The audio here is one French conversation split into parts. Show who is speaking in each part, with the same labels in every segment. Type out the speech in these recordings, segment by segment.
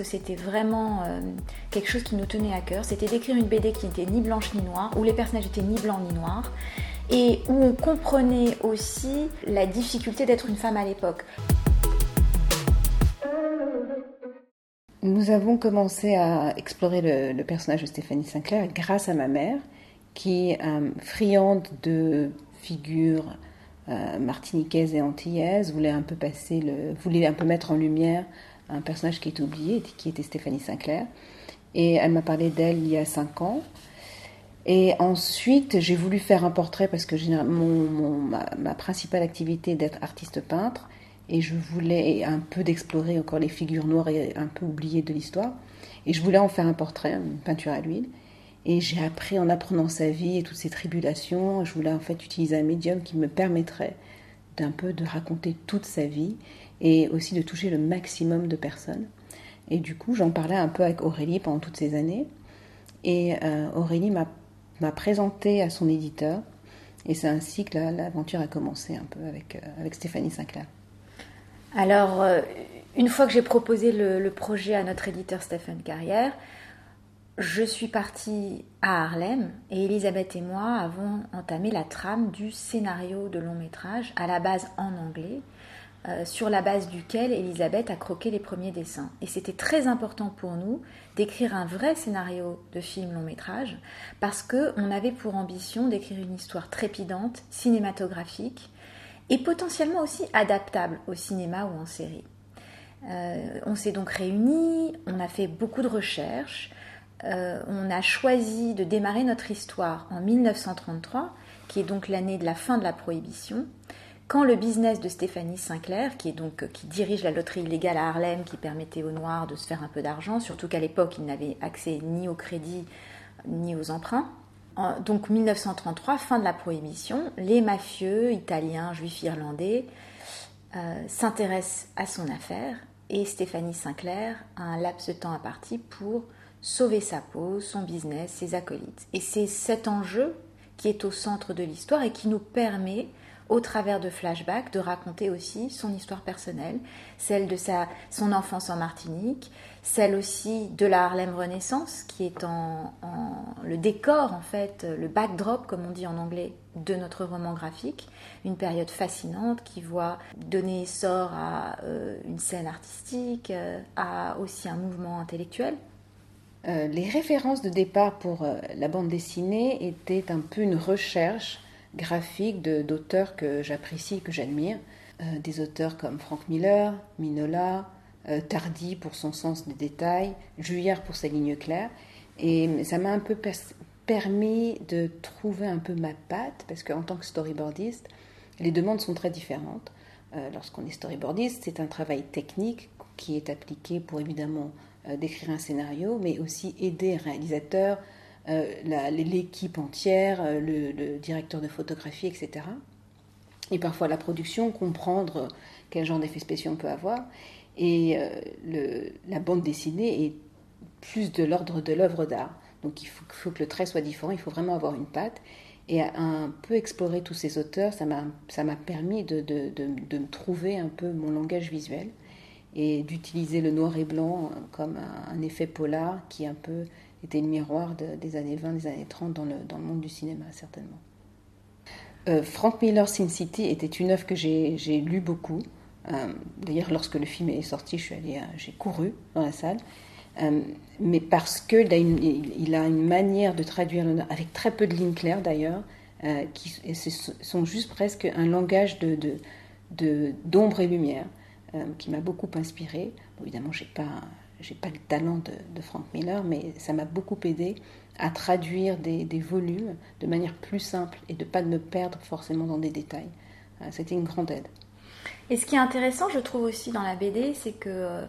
Speaker 1: que c'était vraiment euh, quelque chose qui nous tenait à cœur. C'était d'écrire une BD qui n'était ni blanche ni noire, où les personnages étaient ni blancs ni noirs, et où on comprenait aussi la difficulté d'être une femme à l'époque.
Speaker 2: Nous avons commencé à explorer le, personnage de Stéphanie Sinclair grâce à ma mère, qui est euh, friande de figures euh, martiniquaises et antillaises, voulait un peu passer le, voulait un peu mettre en lumière un personnage qui est oublié, qui était Stéphanie Sinclair. Et elle m'a parlé d'elle il y a cinq ans. Et ensuite, j'ai voulu faire un portrait parce que mon, ma, ma, principale activité est d'être artiste peintre et je voulais un peu d'explorer encore les figures noires et un peu oubliées de l'histoire. Et je voulais en faire un portrait, une peinture à l'huile. Et j'ai appris en apprenant sa vie et toutes ses tribulations, je voulais en fait utiliser un médium qui me permettrait d'un peu de raconter toute sa vie et aussi de toucher le maximum de personnes. Et du coup, j'en parlais un peu avec Aurélie pendant toutes ces années. Et euh, Aurélie m'a présenté à son éditeur. Et c'est ainsi que l'aventure a commencé un peu avec, euh, Stéphanie Sinclair.
Speaker 1: Alors, euh, une fois que j'ai proposé le, projet à notre éditeur Stéphane Carrière, je suis partie à Harlem et Elisabeth et moi avons entamé la trame du scénario de long métrage, à la base en anglais, euh, sur la base duquel Elisabeth a croqué les premiers dessins. Et c'était très important pour nous d'écrire un vrai scénario de film long métrage parce qu'on avait pour ambition d'écrire une histoire trépidante, cinématographique, et potentiellement aussi adaptable au cinéma ou en série. Euh, on s'est donc réunis, on a fait beaucoup de recherches, euh, on a choisi de démarrer notre histoire en 1933, qui est donc l'année de la fin de la prohibition, quand le business de Stéphanie Sinclair, qui est donc qui dirige la loterie illégale à Harlem, qui permettait aux Noirs de se faire un peu d'argent, surtout qu'à l'époque ils n'avaient accès ni au crédit ni aux emprunts, donc 1933, fin de la prohibition, les mafieux italiens, juifs, irlandais euh, s'intéressent à son affaire et Stéphanie Sinclair a un laps de temps imparti pour sauver sa peau, son business, ses acolytes. Et c'est cet enjeu qui est au centre de l'histoire et qui nous permet au travers de flashbacks, de raconter aussi son histoire personnelle, celle de sa, son enfance en Martinique, celle aussi de la Harlem Renaissance, qui est en, le décor, en fait, le backdrop, comme on dit en anglais, de notre roman graphique. Une période fascinante qui voit donner essor à euh, une scène artistique, euh, à aussi un mouvement intellectuel.
Speaker 2: Euh, les références de départ pour la bande dessinée étaient un peu une recherche graphique d'auteurs que j'apprécie, que j'admire. Euh, des auteurs comme Frank Miller, Minola, euh, Tardy pour son sens des détails, Juillard pour sa ligne claire. Et ça m'a un peu permis de trouver un peu ma patte, parce qu'en tant que storyboardiste, les demandes sont très différentes. Euh, lorsqu'on est storyboardiste, c'est un travail technique qui est appliqué pour évidemment décrire un scénario, mais aussi aider un réalisateur, euh, l'équipe entière, euh, le, directeur de photographie, etc. Et parfois la production, comprendre quel genre d'effets spéciaux on peut avoir. Et euh, la bande dessinée est plus de l'ordre de l'œuvre d'art. Donc il faut, que le trait soit différent, il faut vraiment avoir une patte. Et un peu explorer tous ces auteurs, ça m'a permis de, de, de, me trouver un peu mon langage visuel et d'utiliser le noir et blanc comme un, un, effet polar qui un peu était le miroir des années 20, des années 30 dans le, dans le monde du cinéma, certainement. Euh, Frank Miller Sin City était une œuvre que j'ai lue beaucoup. Euh, d'ailleurs, lorsque le film est sorti, euh, j'ai couru dans la salle. mais parce qu'il a, une, il a une manière de traduire avec très peu de lignes claires d'ailleurs, qui sont juste presque un langage de, d'ombre de, et lumière, qui m'a beaucoup inspiré. Bon, évidemment, j'ai pas j'ai pas le talent de, Frank Miller, mais ça m'a beaucoup aidé à traduire des, volumes de manière plus simple et de pas me perdre forcément dans des détails. Euh, c'était une grande aide.
Speaker 1: Et ce qui est intéressant, je trouve aussi dans la BD, c'est que euh,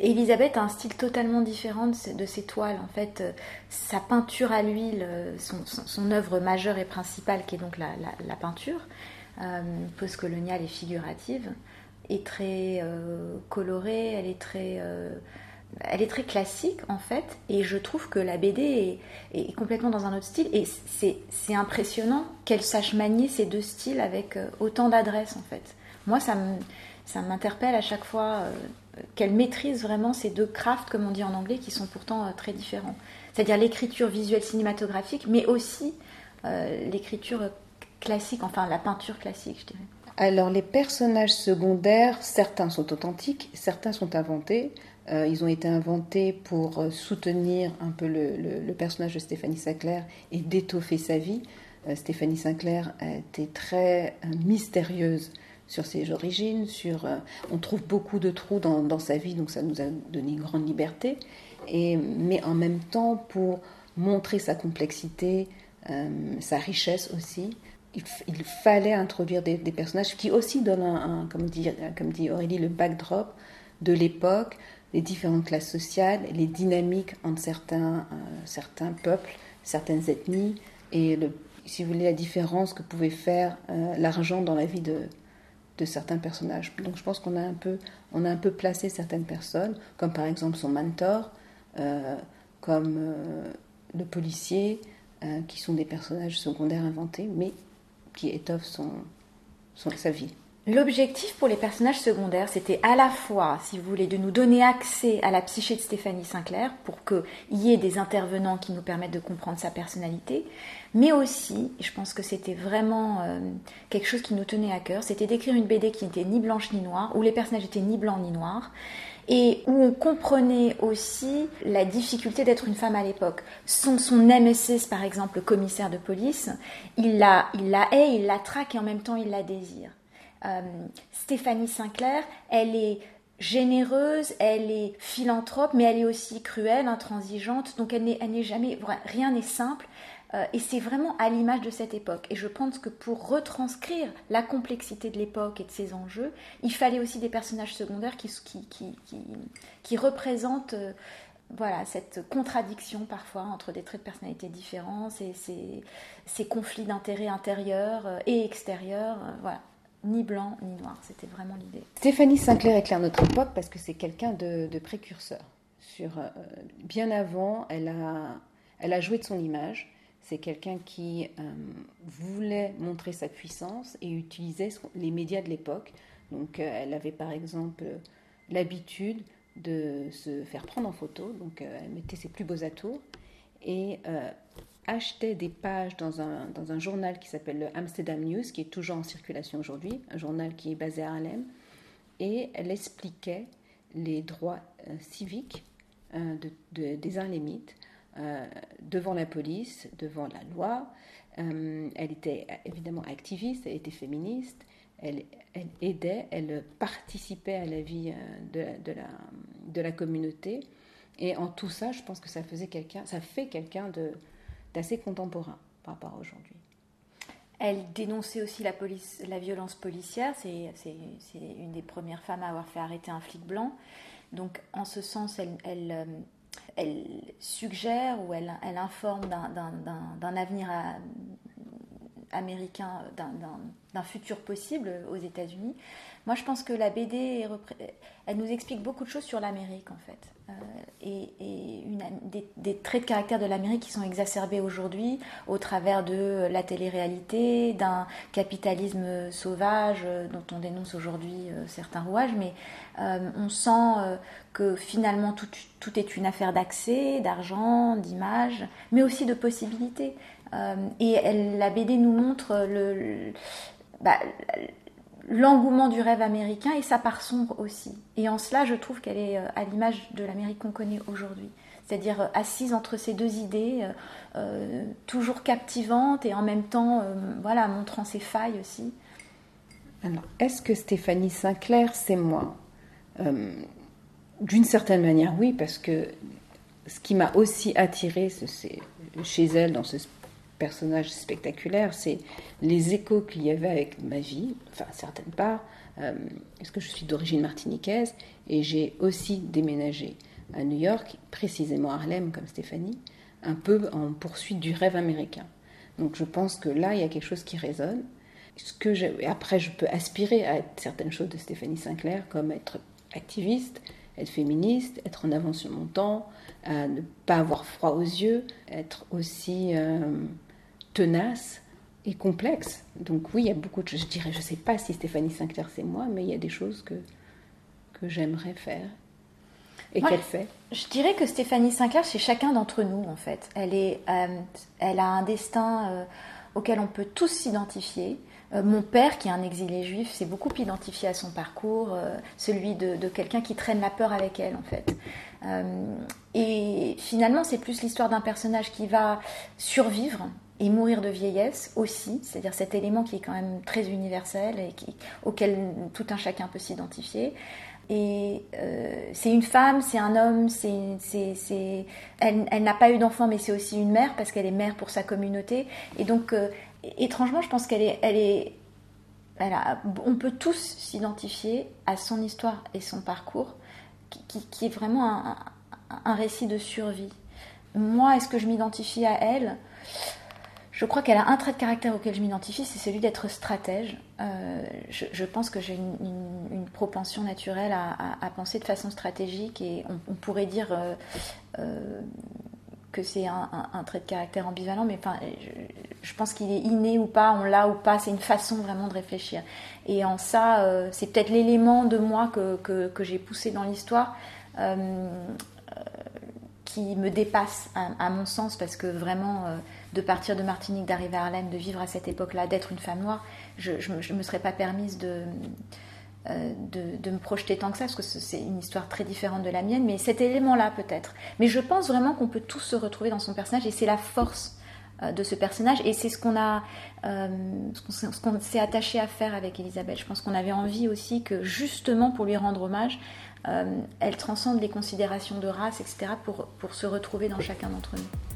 Speaker 1: Elisabeth a un style totalement différent de ses, toiles. En fait, euh, sa peinture à l'huile, son, œuvre majeure et principale, qui est donc la, peinture, post-coloniale et figurative, est très colorée, elle est très elle est très classique en fait, et je trouve que la BD est, complètement dans un autre style, et c'est impressionnant qu'elle sache manier ces deux styles avec euh, autant d'adresse en fait. Moi, ça m'interpelle à chaque fois euh, qu'elle maîtrise vraiment ces deux crafts, comme on dit en anglais, qui sont pourtant très différents. C'est-à-dire l'écriture visuelle cinématographique, mais aussi l'écriture classique, enfin la peinture classique, je dirais.
Speaker 2: Alors les personnages secondaires, certains sont authentiques, certains sont inventés. Euh, ils ont été inventés pour euh, soutenir un peu le, personnage de Stéphanie Sinclair et d'étoffer sa vie. Euh, Stéphanie Sinclair a été très mystérieuse sur ses origines, sur, on trouve beaucoup de trous dans, sa vie, donc ça nous a donné une grande liberté. Et, mais en même temps, pour montrer sa complexité, sa richesse aussi, il, fallait introduire des, personnages qui aussi donnent un, comme, dit, comme dit Aurélie, le backdrop de l'époque, les différentes classes sociales, les dynamiques entre certains, euh, certains peuples, certaines ethnies, et si vous voulez la différence que pouvait faire euh, l'argent dans la vie de, de certains personnages. Donc je pense qu'on a un peu, a un peu placé certaines personnes, comme par exemple son mentor, euh, comme le policier, qui sont des personnages secondaires inventés, mais qui étoffe son, sa vie.
Speaker 1: L'objectif pour les personnages secondaires, c'était à la fois, si vous voulez, de nous donner accès à la psyché de Stéphanie Sinclair pour qu'il y ait des intervenants qui nous permettent de comprendre sa personnalité, mais aussi, et je pense que c'était vraiment euh, quelque chose qui nous tenait à cœur, c'était d'écrire une BD qui n'était ni blanche ni noire, où les personnages étaient ni blancs ni noirs, et où on comprenait aussi la difficulté d'être une femme à l'époque. Son, son nemesis, par exemple, le commissaire de police, il la, il la hait, il la traque et en même temps il la désire. Euh, Stéphanie Sinclair, elle est généreuse, elle est philanthrope, mais elle est aussi cruelle, intransigeante, donc elle n'est jamais, rien n'est simple. Euh, et c'est vraiment à l'image de cette époque. Et je pense que pour retranscrire la complexité de l'époque et de ses enjeux, il fallait aussi des personnages secondaires qui, représentent euh, voilà, cette contradiction parfois entre des traits de personnalité différents, ces, ces, ces conflits d'intérêts intérieurs et extérieurs. voilà ni blanc ni noir. C'était vraiment l'idée.
Speaker 2: Stéphanie Sinclair éclaire notre époque parce que c'est quelqu'un de, précurseur. Sur, bien avant, elle a, elle a joué de son image. C'est quelqu'un qui euh, voulait montrer sa puissance et utilisait les médias de l'époque. Donc, euh, elle avait par exemple l'habitude de se faire prendre en photo. Donc, euh, elle mettait ses plus beaux atours et achetait des pages dans un, dans un journal qui s'appelle le Amsterdam News, qui est toujours en circulation aujourd'hui, un journal qui est basé à Harlem. Et elle expliquait les droits civiques de, de, des Harlemites euh, devant la police, devant la loi. Euh, elle était évidemment activiste, elle était féministe, elle, aidait, elle participait à la vie euh, de, la, de la communauté. Et en tout ça, je pense que ça faisait quelqu'un, ça fait quelqu'un d'assez contemporain par rapport à aujourd'hui.
Speaker 1: Elle dénonçait aussi la, police, la violence policière. C'est une des premières femmes à avoir fait arrêter un flic blanc. Donc, en ce sens, elle, elle, elle suggère ou elle, informe d'un avenir américain, d'un futur possible aux États-Unis. Moi, je pense que la BD, elle nous explique beaucoup de choses sur l'Amérique, en fait. Euh, et, des, traits de caractère de l'Amérique qui sont exacerbés aujourd'hui au travers de la télé-réalité, d'un capitalisme sauvage euh, dont on dénonce aujourd'hui euh, certains rouages, mais on sent que finalement tout, est une affaire d'accès, d'argent, d'image, mais aussi de possibilités. et la BD nous montre le, bah, l'engouement du rêve américain et sa part sombre aussi. Et en cela, je trouve qu'elle est euh, à l'image de l'Amérique qu'on connaît aujourd'hui. C'est-à-dire euh, assise entre ces deux idées, euh, toujours captivante et en même temps, voilà, montrant ses failles aussi.
Speaker 2: Alors, est-ce que Stéphanie Sinclair, c'est moi? D'une certaine manière, oui, parce que ce qui m'a aussi attiré c'est chez elle dans ce personnage spectaculaire, c'est les échos qu'il y avait avec ma vie, enfin certaines parts, euh, parce que je suis d'origine martiniquaise? Et j'ai aussi déménagé à New York, précisément à Harlem comme Stéphanie, un peu en poursuite du rêve américain. Donc je pense que là, il y a quelque chose qui résonne. Ce que après, je peux aspirer à certaines choses de Stéphanie Sinclair, comme être activiste, être féministe, être en avance sur mon temps, ne pas avoir froid aux yeux, être aussi euh, tenace et complexe. Donc oui, il y a beaucoup de choses. Je dirais, je ne sais pas si Stéphanie Sinclair c'est moi, mais il y a des choses que, que j'aimerais faire et qu'elle fait
Speaker 1: Je dirais que Stéphanie Sinclair, c'est chacun d'entre nous en fait. Elle, est, euh, elle a un destin euh, auquel on peut tous s'identifier. Euh, mon père, qui est un exilé juif, s'est beaucoup identifié à son parcours, celui de, de quelqu'un qui traîne la peur avec elle en fait. et finalement, c'est plus l'histoire d'un personnage qui va survivre et mourir de vieillesse aussi, c'est-à-dire cet élément qui est quand même très universel et auquel tout un chacun peut s'identifier. Et euh, c'est une femme, c'est un homme, c'est, elle, elle n'a pas eu d'enfant, mais c'est aussi une mère parce qu'elle est mère pour sa communauté. Et donc, euh, étrangement, je pense qu'elle est, elle est, elle on peut tous s'identifier à son histoire et son parcours, qui, qui, qui est vraiment un, un, récit de survie. Moi, est-ce que je m'identifie à elle? Je crois qu'elle a un trait de caractère auquel je m'identifie, c'est celui d'être stratège. Euh, je, pense que j'ai une, propension naturelle à, penser de façon stratégique et on, pourrait dire euh, euh, que c'est un, trait de caractère ambivalent, mais enfin, je, pense qu'il est inné ou pas, on l'a ou pas, c'est une façon vraiment de réfléchir. Et en ça, c'est peut-être l'élément de moi que, j'ai poussé dans l'histoire qui me dépasse à, mon sens parce que vraiment de partir de Martinique, d'arriver à Harlem, de vivre à cette époque-là, d'être une femme noire, je ne me, serais pas permise euh, de, de, me projeter tant que ça, parce que c'est une histoire très différente de la mienne, mais cet élément-là peut-être. Mais je pense vraiment qu'on peut tous se retrouver dans son personnage, et c'est la force euh, de ce personnage, et c'est ce qu'on a, euh, ce qu'on s'est attaché à faire avec Elisabeth. Je pense qu'on avait envie aussi que, justement, pour lui rendre hommage, elle transcende les considérations de race, etc., pour, pour se retrouver dans chacun d'entre nous.